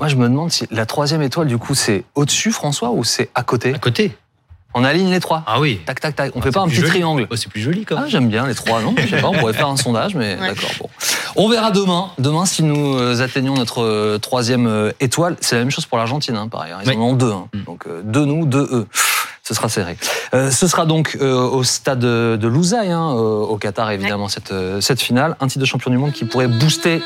Moi, je me demande si la troisième étoile, du coup, c'est au-dessus, François, ou c'est à côté À côté. On aligne les trois. Ah oui. Tac, tac, tac. On Ah, fait pas un petit joli. triangle. Oh, c'est plus joli quand Ah, même. j'aime bien les trois, non Je sais pas, on pourrait faire un sondage, mais d'accord. Bon. On verra demain. Demain, si nous euh, atteignons notre euh, troisième euh, étoile, c'est la même chose pour l'Argentine, hein, pareil. hein. Ils Oui. en ont deux. hein. Mm. Donc, euh, deux nous, deux eux. Ce sera serré. Euh, ce sera donc euh, au stade de Louzaï, hein, euh, au Qatar, évidemment, cette, euh, cette finale. Un titre de champion du monde qui pourrait booster.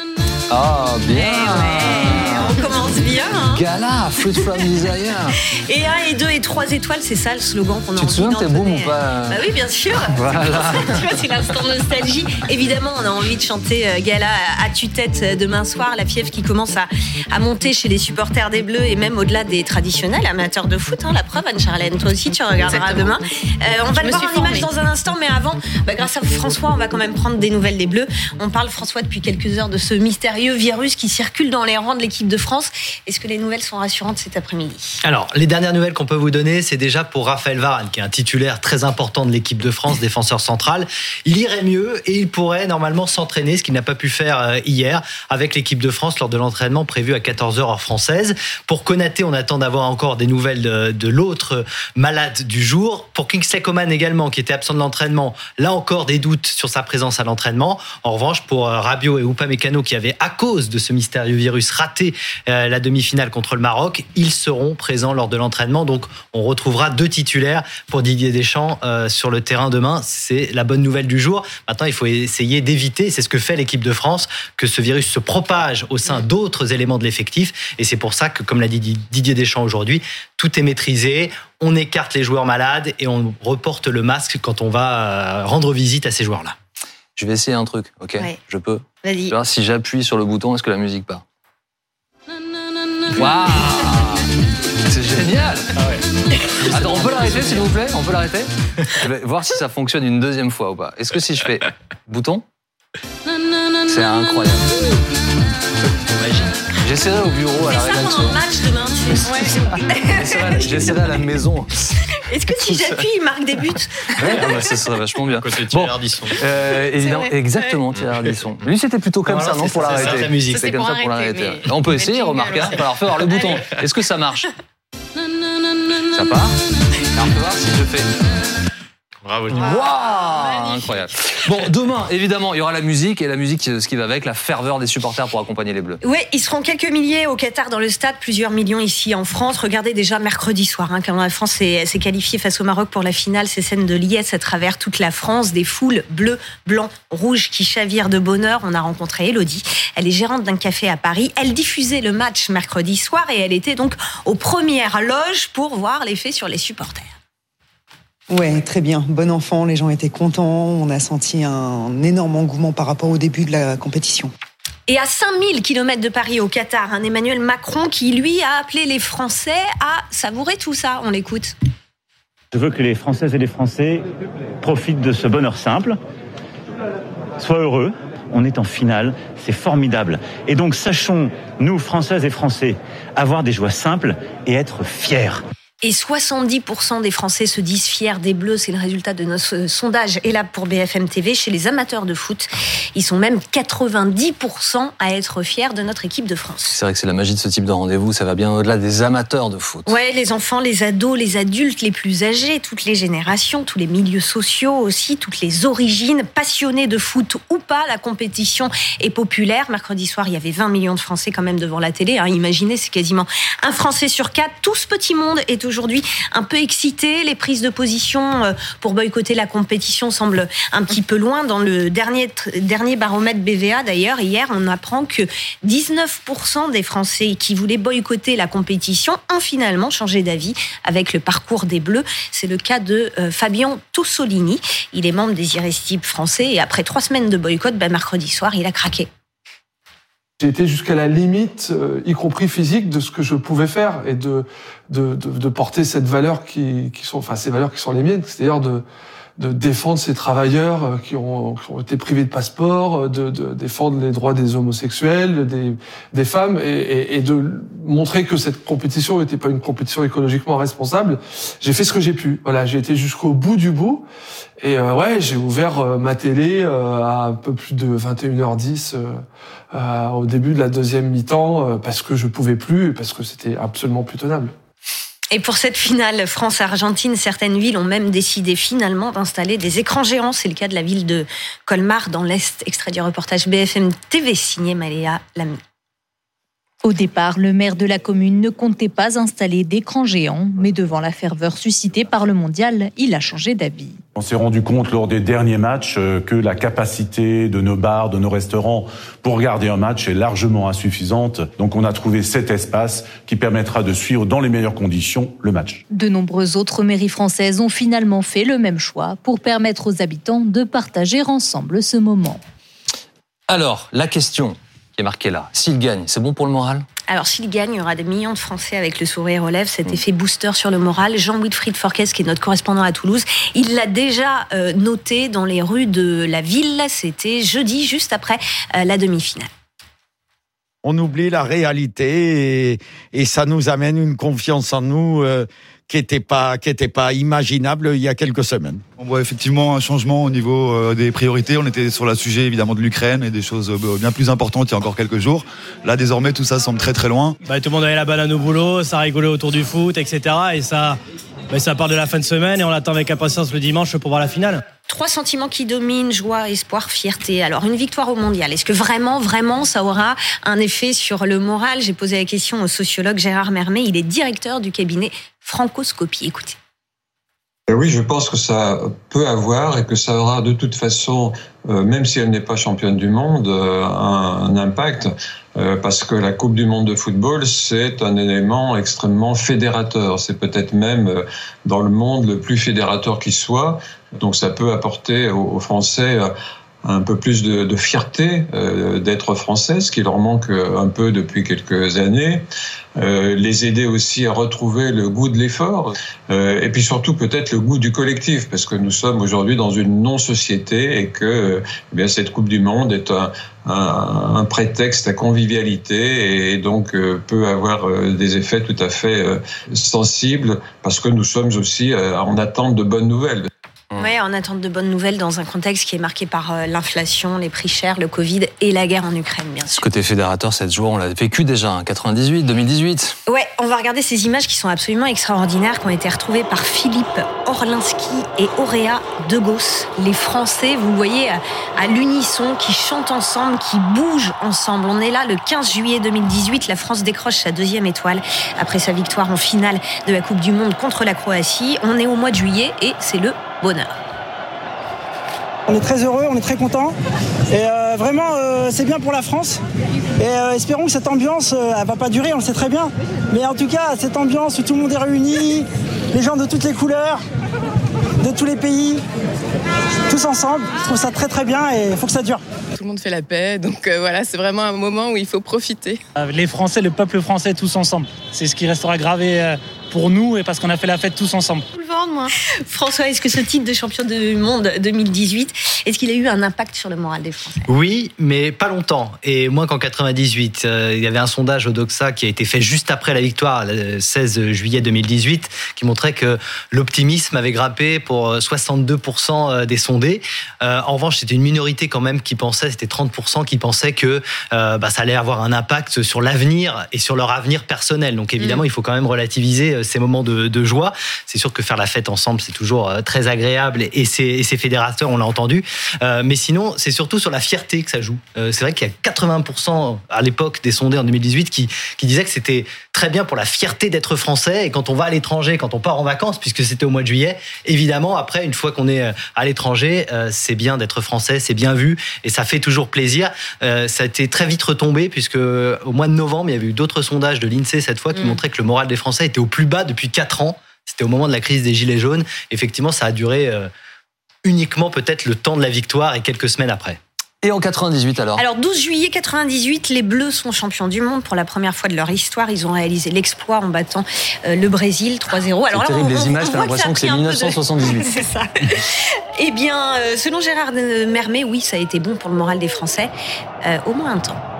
Ah, bien Eh ouais, on commence bien. hein. Gala, Fruit from Desire. Et 1 et 2 et 3 étoiles, c'est ça le slogan qu'on a Tu te souviens, t'es boum ou pas? Bah oui, bien sûr. Voilà. tu vois, c'est l'instant nostalgie. Évidemment, on a envie de chanter euh, Gala à tue-tête euh, demain soir, la fièvre qui commence à, à monter chez les supporters des Bleus et même au-delà des traditionnels amateurs de foot. hein. la preuve, Anne-Charlène, toi aussi, tu regarderas Exactement. demain. Euh, on va Je le voir en image dans un instant, mais avant, bah, grâce à François, on va quand même prendre des nouvelles des Bleus. On parle, François, depuis quelques heures de ce mystérieux virus qui circule dans les rangs de l'équipe de France. Est-ce que les nouvelles sont rassurantes cet après-midi Alors, les dernières nouvelles qu'on peut vous donner, c'est déjà pour Raphaël Varane, qui est un titulaire très important de l'équipe de France, défenseur central. Il irait mieux et il pourrait normalement s'entraîner, ce qu'il n'a pas pu faire euh, hier avec l'équipe de France lors de l'entraînement prévu à 14h heure française. Pour Konaté, on attend d'avoir encore des nouvelles de, l'autre malade du jour. Pour Kingsley Coman également, qui était absent de l'entraînement, là encore des doutes sur sa présence à l'entraînement. En revanche, pour euh, Rabiot et Upamecano, qui avaient à cause de ce mystérieux virus raté euh, la demi-finale contre le Maroc, ils seront présents lors de l'entraînement. Donc, on retrouvera deux titulaires pour Didier Deschamps euh, sur le terrain demain. C'est la bonne nouvelle du jour. Maintenant, il faut essayer d'éviter, c'est ce que fait l'équipe de France, que ce virus se propage au sein d'autres éléments de l'effectif. Et c'est pour ça que, comme l'a dit Didier Deschamps aujourd'hui, tout est maîtrisé. On écarte les joueurs malades et on reporte le masque quand on va euh, rendre visite à ces joueurs-là. Je vais essayer un truc, ok? Ouais. Je peux? Vas-y. Si j'appuie sur le bouton, est-ce que la musique part? Waouh. C'est génial. Attends, on peut l'arrêter s'il vous plaît? On peut l'arrêter? Je vais voir si ça fonctionne une deuxième fois ou pas. Est-ce que si je fais bouton? C'est incroyable. J'essaierai au bureau à la ça rédaction. pendant le match demain. J'essaierai- J'essaierai à la maison. Est-ce que si ça. j'appuie, il marque des buts Ouais, ah bah, ce serait vachement bien. Côté Bon. Ardisson. Euh, évidemment, exactement, Thierry Ardisson. Lui, c'était plutôt comme Voilà, ça, non, pour ça, c'est l'arrêter. ça, la musique. C'est C'est comme pour ça pour arrêter, l'arrêter. mais- On peut mais essayer, remarque. hein. aussi. Alors, faire le bouton. Est-ce que ça marche? Ça part? Alors, on peut voir si je fais. Bravo, Waouh Incroyable. Bon, demain, évidemment, il y aura la musique et la musique, ce qui va avec, la ferveur des supporters pour accompagner les Bleus. Oui, ils seront quelques milliers au Qatar dans le stade, plusieurs millions ici en France. Regardez déjà mercredi soir, hein, quand la France s'est s'est qualifiée face au Maroc pour la finale, ces scènes de liesse à travers toute la France, des foules bleues, blancs, rouges qui chavirent de bonheur. On a rencontré Elodie. Elle est gérante d'un café à Paris. Elle diffusait le match mercredi soir et elle était donc aux premières loges pour voir l'effet sur les supporters. Ouais, très bien. Bon enfant, les gens étaient contents. On a senti un énorme engouement par rapport au début de la compétition. Et à 5000 km de Paris au Qatar, un Emmanuel Macron qui, lui, a appelé les Français à savourer tout ça. On l'écoute. Je veux que les Françaises et les Français profitent de ce bonheur simple, soient heureux. On est en finale, c'est formidable. Et donc sachons, nous, Françaises et Français, avoir des joies simples et être fiers. Et 70% des Français se disent fiers des Bleus. C'est le résultat de notre euh, sondage. Et là, pour BFM TV, chez les amateurs de foot, ils sont même 90% à être fiers de notre équipe de France. C'est vrai que c'est la magie de ce type de rendez-vous, ça va bien au-delà des amateurs de foot. Ouais, les enfants, les ados, les adultes, les plus âgés, toutes les générations, tous les milieux sociaux aussi, toutes les origines, passionnés de foot ou pas, la compétition est populaire. Mercredi soir, il y avait 20 millions de Français quand même devant la télé. hein. Imaginez, c'est quasiment un Français sur quatre. Tout ce petit monde est aujourd'hui un peu excité. Les prises de position euh, pour boycotter la compétition semblent un petit peu loin. Dans le dernier, dernier baromètre BVA, d'ailleurs, hier, on apprend que 19% des Français qui voulaient boycotter la compétition ont finalement changé d'avis avec le parcours des Bleus. C'est le cas de euh, Fabien Tossolini. Il est membre des Irrésistibles français et après trois semaines de boycott, ben, mercredi soir, il a craqué. J'ai été jusqu'à la limite, euh, y compris physique, de ce que je pouvais faire et de, de, de, porter cette valeur qui, qui sont, enfin, ces valeurs qui sont les miennes, c'est-à-dire de, de défendre ces travailleurs euh, qui ont, qui ont été privés de passeport, de, de, défendre les droits des homosexuels, des, des femmes, et, et, et, de montrer que cette compétition n'était pas une compétition écologiquement responsable. J'ai fait ce que j'ai pu. Voilà, j'ai été jusqu'au bout du bout. Et euh, ouais, j'ai ouvert euh, ma télé euh, à un peu plus de 21h10 au début de la deuxième mi-temps parce que je pouvais plus, parce que c'était absolument plus tenable. Et pour cette finale France-Argentine, certaines villes ont même décidé finalement d'installer des écrans géants. C'est le cas de la ville de Colmar dans l'Est. Extrait du reportage BFM TV signé Maléa Lamy. Au départ, le maire de la commune ne comptait pas installer d'écran géant, mais devant la ferveur suscitée par le mondial, il a changé d'avis. On s'est rendu compte lors des derniers matchs euh, que la capacité de nos bars, de nos restaurants pour regarder un match est largement insuffisante. Donc on a trouvé cet espace qui permettra de suivre dans les meilleures conditions le match. De nombreuses autres mairies françaises ont finalement fait le même choix pour permettre aux habitants de partager ensemble ce moment. Alors, la question marqué là. S'il gagne, c'est bon pour le moral? Alors, s'il gagne, il y aura des millions de Français avec le sourire aux lèvres, cet mm. effet booster sur le moral. Jean-Wilfried Forquès, qui est notre correspondant à Toulouse, il l'a déjà euh, noté dans les rues de la ville. C'était jeudi, juste après euh, la demi-finale. On oublie la réalité et, ça nous amène une confiance en nous euh, qui n'était pas qui était pas imaginable il y a quelques semaines. On voit effectivement un changement au niveau euh, des priorités. On était sur le sujet évidemment de l'Ukraine et des choses euh, bien plus importantes il y a encore quelques jours. Là désormais tout ça semble très très loin. Bah, tout le monde avait la banane au boulot, ça rigolait autour du foot, etc. Et ça, bah, ça part de la fin de semaine et on attend avec impatience le dimanche pour voir la finale. Trois sentiments qui dominent, joie, espoir, fierté. Alors, une victoire au mondial, est-ce que vraiment, vraiment, ça aura un effet sur le moral? J'ai posé la question au sociologue Gérard Mermet, il est directeur du cabinet Francoscopie. Écoutez. Eh oui, je pense que ça peut avoir et que ça aura de toute façon, euh, même si elle n'est pas championne du monde, euh, un, impact euh, parce que la Coupe du monde de football, c'est un élément extrêmement fédérateur. C'est peut-être même dans le monde le plus fédérateur qui soit. Donc ça peut apporter aux Français un peu plus de, de fierté euh, d'être français, ce qui leur manque un peu depuis quelques années, euh, les aider aussi à retrouver le goût de l'effort, euh, et puis surtout peut-être le goût du collectif, parce que nous sommes aujourd'hui dans une non-société et que eh bien cette Coupe du Monde est un, un, un prétexte à convivialité et donc euh, peut avoir euh, des effets tout à fait sensibles, parce que nous sommes aussi en attente de bonnes nouvelles. Mmh. Oui, en attente de bonnes nouvelles dans un contexte qui est marqué par euh, l'inflation, les prix chers, le Covid et la guerre en Ukraine, bien sûr. Ce côté fédérateur, cette jour, on l'a vécu déjà en 98, 2018. Ouais, on va regarder ces images qui sont absolument extraordinaires, qui ont été retrouvées par Philippe Orlinski et Auréa Degos. Les Français, vous voyez, à l'unisson, qui chantent ensemble, qui bougent ensemble. On est là le 15 juillet 2018. La France décroche sa deuxième étoile après sa victoire en finale de la Coupe du Monde contre la Croatie. On est au mois de juillet et c'est le bonheur. On est très heureux, on est très content. Et euh, vraiment, euh, c'est bien pour la France. Et euh, espérons que cette ambiance, elle va pas durer, on le sait très bien. Mais en tout cas, cette ambiance où tout le monde est réuni, les gens de toutes les couleurs, de tous les pays, tous ensemble, je trouve ça très très bien et il faut que ça dure. Tout le monde fait la paix, donc voilà, c'est vraiment un moment où il faut profiter. Les Français, le peuple français, tous ensemble. C'est ce qui restera gravé pour nous et parce qu'on a fait la fête tous ensemble. François, est-ce que ce titre de champion du monde 2018, est-ce qu'il a eu un impact sur le moral des Français? Oui, mais pas longtemps. Et moins qu'en 98. Euh, il y avait un sondage au Doxa qui a été fait juste après la victoire, le 16 juillet 2018, qui montrait que l'optimisme avait grappé pour 62% euh, des sondés. Euh, en revanche, c'était une minorité quand même qui pensait, c'était 30% qui pensaient que bah, ça allait avoir un impact sur l'avenir et sur leur avenir personnel. Donc évidemment, mm. il faut quand même relativiser ces moments de, de joie. C'est sûr que faire la fête ensemble, c'est toujours euh, très agréable et c'est fédérateur, on l'a entendu. Euh, mais sinon, c'est surtout sur la fierté que ça joue. Euh, c'est vrai qu'il y a 80% à l'époque des sondés en 2018 qui, qui disaient que c'était très bien pour la fierté d'être français. Et quand on va à l'étranger, quand on part en vacances, puisque c'était au mois de juillet, évidemment, après, une fois qu'on est à l'étranger, c'est bien d'être français, c'est bien vu et ça fait toujours plaisir. ça a été très vite retombé puisque au mois de novembre, il y avait eu d'autres sondages de l'INSEE cette fois qui mm. montraient que le moral des Français était au plus bas depuis 4 ans. C'était au moment de la crise des Gilets jaunes. Effectivement, ça a duré euh, uniquement peut-être le temps de la victoire et quelques semaines après. Et en 98 alors? Alors 12 juillet 98, les Bleus sont champions du monde pour la première fois de leur histoire. Ils ont réalisé l'exploit en battant euh, le Brésil 3-0. C'est terrible, les images, t'as l'impression que c'est 1978. c'est ça. Eh bien, euh, selon Gérard Mermet, oui, ça a été bon pour le moral des Français, euh, au moins un temps.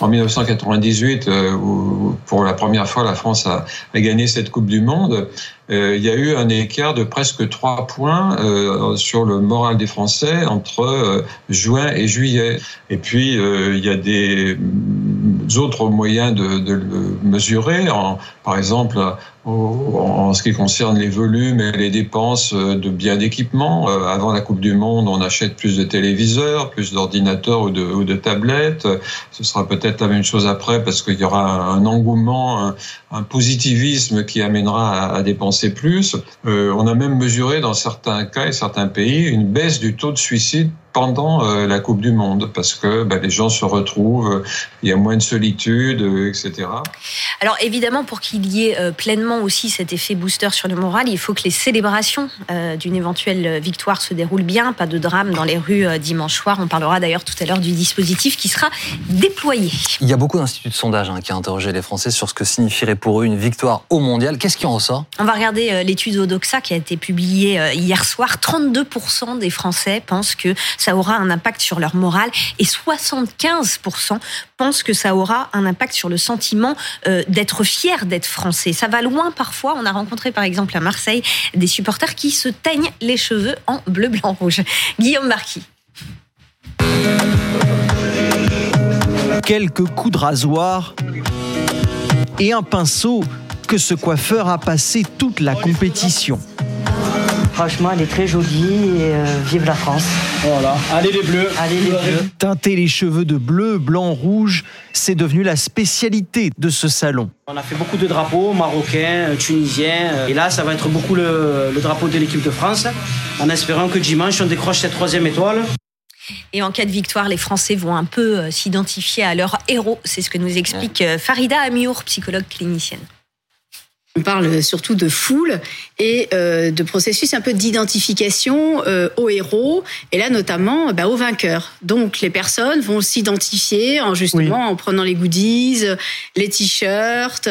En 1998, où pour la première fois la France a, gagné cette Coupe du Monde, euh, il y a eu un écart de presque trois points euh, sur le moral des Français entre euh, juin et juillet. Et puis, il y a des autres moyens de, le mesurer. Par exemple, en ce qui concerne les volumes et les dépenses de biens d'équipement. Avant la Coupe du Monde, on achète plus de téléviseurs, plus d'ordinateurs ou de, tablettes. Ce sera peut-être la même chose après parce qu'il y aura un engouement, un, positivisme qui amènera à, dépenser plus. Euh, on a même mesuré dans certains cas et certains pays une baisse du taux de suicide pendant euh, la Coupe du Monde parce que bah, les gens se retrouvent, euh, il y a moins de solitude, euh, etc. Alors évidemment, pour qu'il y ait pleinement aussi cet effet booster sur le moral, il faut que les célébrations d'une éventuelle victoire se déroulent bien, pas de drame dans les rues dimanche soir. On parlera d'ailleurs tout à l'heure du dispositif qui sera déployé. Il y a beaucoup d'instituts de sondage hein, qui ont interrogé les Français sur ce que signifierait pour eux une victoire au mondial. Qu'est-ce qui en ressort? On va regarder l'étude Odoxa qui a été publiée hier soir. 32% des Français pensent que ça aura un impact sur leur morale et 75% pensent que ça aura un impact sur le sentiment euh, d'être fier d'être français. Ça va loin parfois. On a rencontré par exemple à Marseille des supporters qui se teignent les cheveux en bleu, blanc, rouge. Guillaume Marquis. Quelques coups de rasoir et un pinceau que ce coiffeur a passé toute la compétition. Franchement, elle est très jolie et euh, vive la France. Voilà, allez les bleus. Allez les bleus. Teinter les cheveux de bleu, blanc, rouge, c'est devenu la spécialité de ce salon. On a fait beaucoup de drapeaux marocains, euh, tunisiens. Euh, et là, ça va être beaucoup le, le drapeau de l'équipe de France, en espérant que dimanche, on décroche cette troisième étoile. Et en cas de victoire, les Français vont un peu s'identifier à leur héros. C'est ce que nous explique Farida Amiour, psychologue clinicienne. On parle surtout de foule et euh, de processus un peu d'identification euh, aux héros et là notamment bah, aux vainqueurs. Donc les personnes vont s'identifier en justement en prenant les goodies, les t-shirts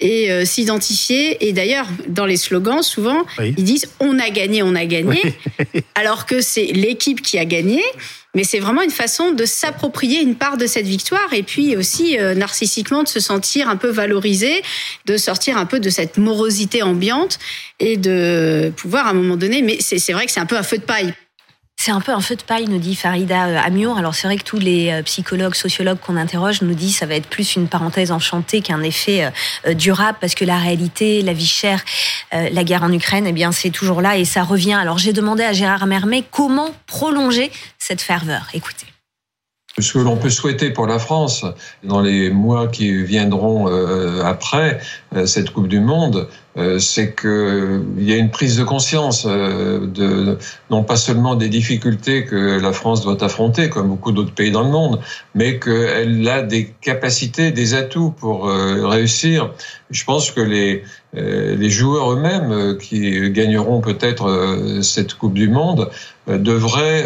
et euh, s'identifier. Et d'ailleurs dans les slogans souvent ils disent on a gagné, on a gagné, alors que c'est l'équipe qui a gagné mais c'est vraiment une façon de s'approprier une part de cette victoire et puis aussi euh, narcissiquement de se sentir un peu valorisé, de sortir un peu de cette morosité ambiante et de pouvoir à un moment donné, mais c'est vrai que c'est un peu un feu de paille. C'est un peu un feu de paille, nous dit Farida euh, Amiour. Alors c'est vrai que tous les euh, psychologues, sociologues qu'on interroge nous disent que ça va être plus une parenthèse enchantée qu'un effet euh, durable parce que la réalité, la vie chère, la guerre en Ukraine, eh bien c'est toujours là et ça revient. Alors j'ai demandé à Gérard Mermet comment prolonger cette ferveur. Écoutez. Ce que l'on peut souhaiter pour la France dans les mois qui viendront après cette Coupe du Monde, c'est qu'il y a une prise de conscience euh, de non pas seulement des difficultés que la France doit affronter, comme beaucoup d'autres pays dans le monde, mais qu'elle a des capacités, des atouts pour euh, réussir. Je pense que les les joueurs eux-mêmes qui gagneront peut-être cette Coupe du Monde devraient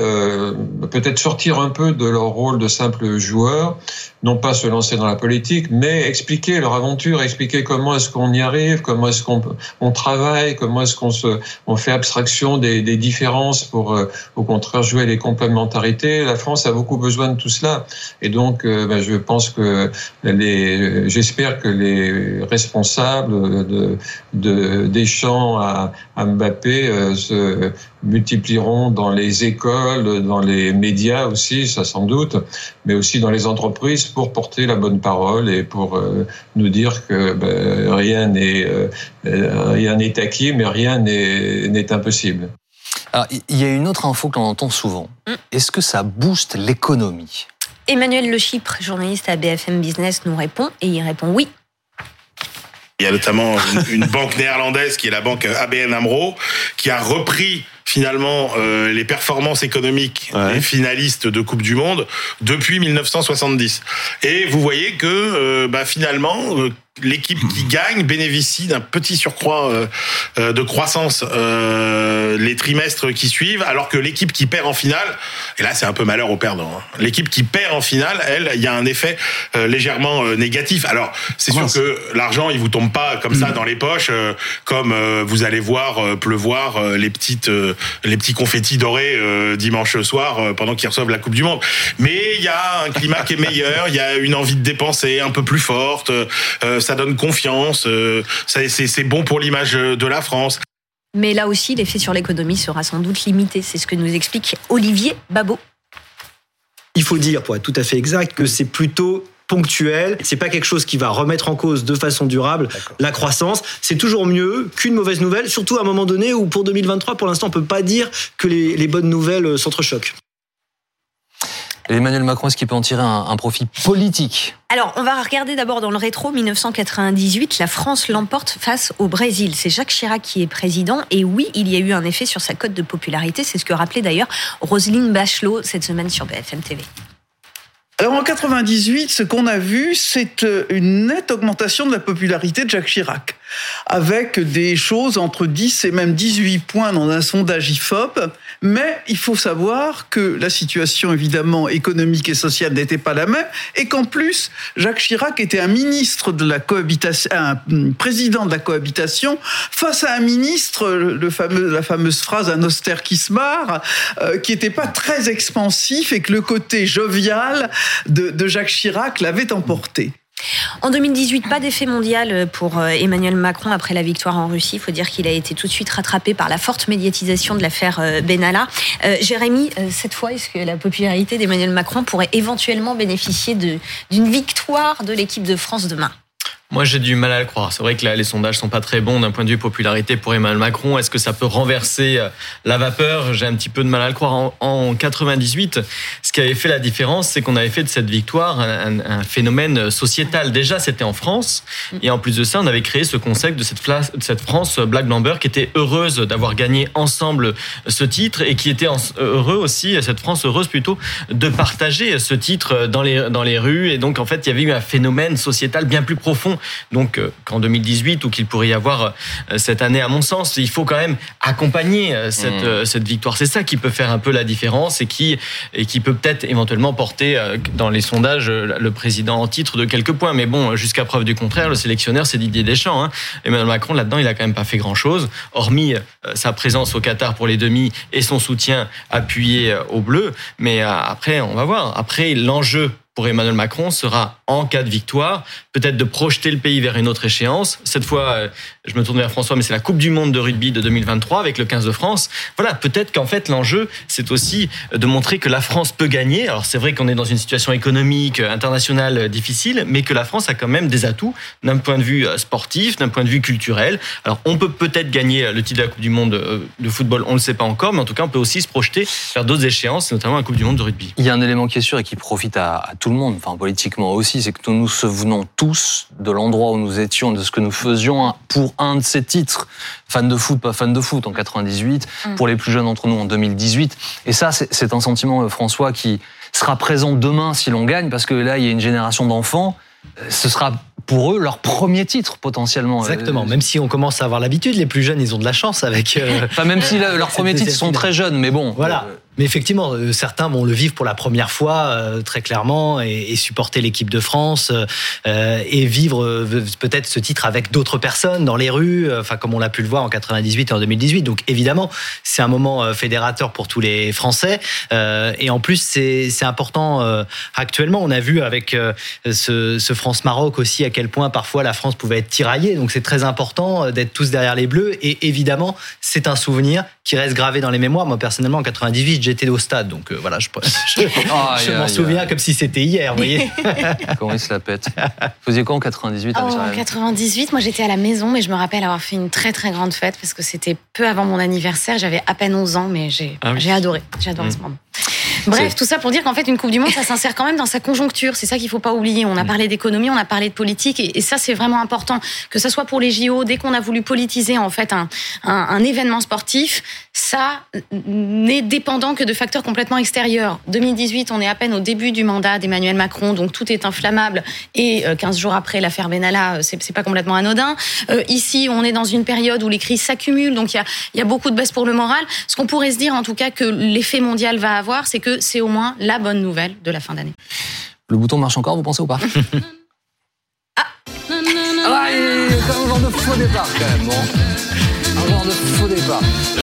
peut-être sortir un peu de leur rôle de simple joueur, non pas se lancer dans la politique, mais expliquer leur aventure, expliquer comment est-ce qu'on y arrive, comment est-ce qu'on on, travaille, comment est-ce qu'on se, on fait abstraction des, différences pour, euh, au contraire, jouer les complémentarités. La France a beaucoup besoin de tout cela, et donc, euh, ben, je pense que les, j'espère que les responsables de, de Deschamps à, à Mbappé euh, se multiplieront dans les écoles, dans les médias aussi, ça sans doute, mais aussi dans les entreprises pour porter la bonne parole et pour nous dire que ben, rien n'est euh, rien n'est acquis, mais rien n'est impossible. Alors, il y a une autre info que l'on entend souvent. Mm. Est-ce que ça booste l'économie? Emmanuel Le Chypre, journaliste à BFM Business, nous répond et il répond oui. Il y a notamment une, banque néerlandaise qui est la banque ABN Amro qui a repris finalement euh, les performances économiques des finalistes de Coupe du Monde depuis 1970. Et vous voyez que euh, bah, finalement l'équipe qui gagne bénéficie d'un petit surcroît euh, euh, de croissance euh, les trimestres qui suivent, alors que l'équipe qui perd en finale, et là c'est un peu malheur au perdant, hein. l'équipe qui perd en finale, elle, il y a un effet légèrement négatif. Alors c'est sûr que l'argent il vous tombe pas comme ça dans les poches, comme vous allez voir pleuvoir les petites les petits confettis dorés dimanche soir pendant qu'ils reçoivent la Coupe du Monde. Mais il y a un climat qui est meilleur, il y a une envie de dépenser un peu plus forte ça donne confiance, euh, c'est bon pour l'image de la France. Mais là aussi, l'effet sur l'économie sera sans doute limité. C'est ce que nous explique Olivier Babot. Il faut dire, pour être tout à fait exact, que c'est plutôt ponctuel. C'est pas quelque chose qui va remettre en cause de façon durable la croissance. C'est toujours mieux qu'une mauvaise nouvelle, surtout à un moment donné où pour 2023, pour l'instant, on peut pas dire que les, les bonnes nouvelles s'entrechoquent. Emmanuel Macron, est-ce qu'il peut en tirer un, profit politique Alors, on va regarder d'abord dans le rétro 1998, la France l'emporte face au Brésil. C'est Jacques Chirac qui est président et oui, il y a eu un effet sur sa cote de popularité. C'est ce que rappelait d'ailleurs Roselyne Bachelot cette semaine sur BFM TV. Alors en 98, ce qu'on a vu, c'est euh, une nette augmentation de la popularité de Jacques Chirac, avec des choses entre 10 et même 18 points dans un sondage IFOP. Mais il faut savoir que la situation évidemment économique et sociale n'était pas la même, et qu'en plus, Jacques Chirac était un ministre de la cohabitation, un président de la cohabitation, face à un ministre, la fameuse phrase un austère qui se marre, euh, qui n'était pas très expansif et que le côté jovial de, Jacques Chirac l'avait emporté. En 2018, pas d'effet mondial pour euh, Emmanuel Macron après la victoire en Russie. Il faut dire qu'il a été tout de suite rattrapé par la forte médiatisation de l'affaire euh, Benalla. Euh, Jérémy, cette fois, est-ce que la popularité d'Emmanuel Macron pourrait éventuellement bénéficier d'une victoire de l'équipe de France demain? Moi, j'ai du mal à le croire. C'est vrai que là, les sondages sont pas très bons d'un point de vue popularité pour Emmanuel Macron. Est-ce que ça peut renverser euh, la vapeur? J'ai un petit peu de mal à le croire. En, en 98, ce qui avait fait la différence, c'est qu'on avait fait de cette victoire un, phénomène sociétal. Déjà, c'était en France, et en plus de ça, on avait créé ce concept de cette, France Black Blamber qui était heureuse d'avoir gagné ensemble ce titre et qui était heureux aussi, cette France heureuse plutôt, de partager ce titre dans les dans les rues. Et donc, en fait, il y avait eu un phénomène sociétal bien plus profond donc euh, qu'en 2018 ou qu'il pourrait y avoir euh, cette année, à mon sens, il faut quand même accompagner euh, cette, mmh. cette victoire. C'est ça qui peut faire un peu la différence et qui, et qui peut peut-être éventuellement porter dans les sondages le président en titre de quelques points. Mais bon, jusqu'à preuve du contraire, le sélectionneur, c'est Didier Deschamps. Hein. Emmanuel Macron, là-dedans, il a quand même pas fait grand-chose, hormis sa présence au Qatar pour les demi et son soutien appuyé au bleu. Mais après, on va voir. Après, l'enjeu pour Emmanuel Macron sera, en cas de victoire, peut-être de projeter le pays vers une autre échéance. Cette fois, euh, je me tourne vers François, mais c'est la Coupe du Monde de rugby de 2023 avec le 15 de France. Voilà, peut-être qu'en fait, l'enjeu, c'est aussi de montrer que la France peut gagner. Alors, c'est vrai qu'on est dans une situation économique euh, internationale euh, difficile, mais que la France a quand même des atouts d'un point de vue sportif, d'un point de vue culturel. Alors, on peut peut-être gagner le titre de la Coupe du Monde de football, on ne le sait pas encore, mais en tout cas, on peut aussi se projeter vers d'autres échéances, notamment la Coupe du Monde de rugby. Il y a un élément qui est sûr et qui profite à tout le monde, enfin politiquement aussi, c'est que nous nous souvenons tous de l'endroit où nous étions, de ce que nous faisions pour un de ces titres. Fan de foot, pas fan de foot en 98, mm. pour les plus jeunes d'entre nous en 2018. Et ça, c'est un sentiment, euh, François, qui sera présent demain si l'on gagne, parce que là, il y a une génération d'enfants. Euh, ce sera pour eux leur premier titre potentiellement. Exactement. Même si on commence à avoir l'habitude, les plus jeunes, ils ont de la chance avec. Euh, enfin, même si leurs premiers titres sont très jeunes, mais bon. Voilà. Mais effectivement, euh, certains vont le vivre pour la première fois, euh, très clairement, et, supporter l'équipe de France euh, et vivre peut-être ce titre avec d'autres personnes dans les rues, enfin comme on l'a pu le voir en 98 et en 2018. Donc évidemment, c'est un moment fédérateur pour tous les Français. et en plus, c'est important actuellement. On a vu avec ce, ce France-Maroc aussi à quel point parfois la France pouvait être tiraillée. Donc c'est très important d'être tous derrière les Bleus. Et évidemment, c'est un souvenir qui reste gravé dans les mémoires. Moi personnellement, en 98 j'étais au stade, donc euh, voilà, je, je, m'en souviens comme si c'était hier, vous voyez. Comment il se la pète Vous faisiez quoi en 98 En 98, moi j'étais à la maison, mais je me rappelle avoir fait une très très grande fête parce que c'était peu avant mon anniversaire. J'avais à peine 11 ans, mais j'ai ah adoré. J'ai adoré ce mmh. moment. Bref, tout ça pour dire qu'en fait, une Coupe du Monde, ça s'insère quand même dans sa conjoncture. C'est ça qu'il faut pas oublier. On a parlé d'économie, on a parlé de politique, et, et ça, c'est vraiment important. Que ça soit pour les JO, dès qu'on a voulu politiser en fait un, un, un événement sportif, ça n'est dépendant que de facteurs complètement extérieurs. 2018, on est à peine au début du mandat d'Emmanuel Macron, donc tout est inflammable. Et euh, 15 jours après l'affaire Benalla, euh, c'est pas complètement anodin. Euh, ici, on est dans une période où les crises s'accumulent, donc il y a, y a beaucoup de baisse pour le moral. Ce qu'on pourrait se dire, en tout cas, que l'effet mondial va avoir, c'est que c'est au moins la bonne nouvelle de la fin d'année. Le bouton marche encore, vous pensez ou pas Ah, il y a quand même un genre de faux départ quand même. Bon. Un genre de faux départ.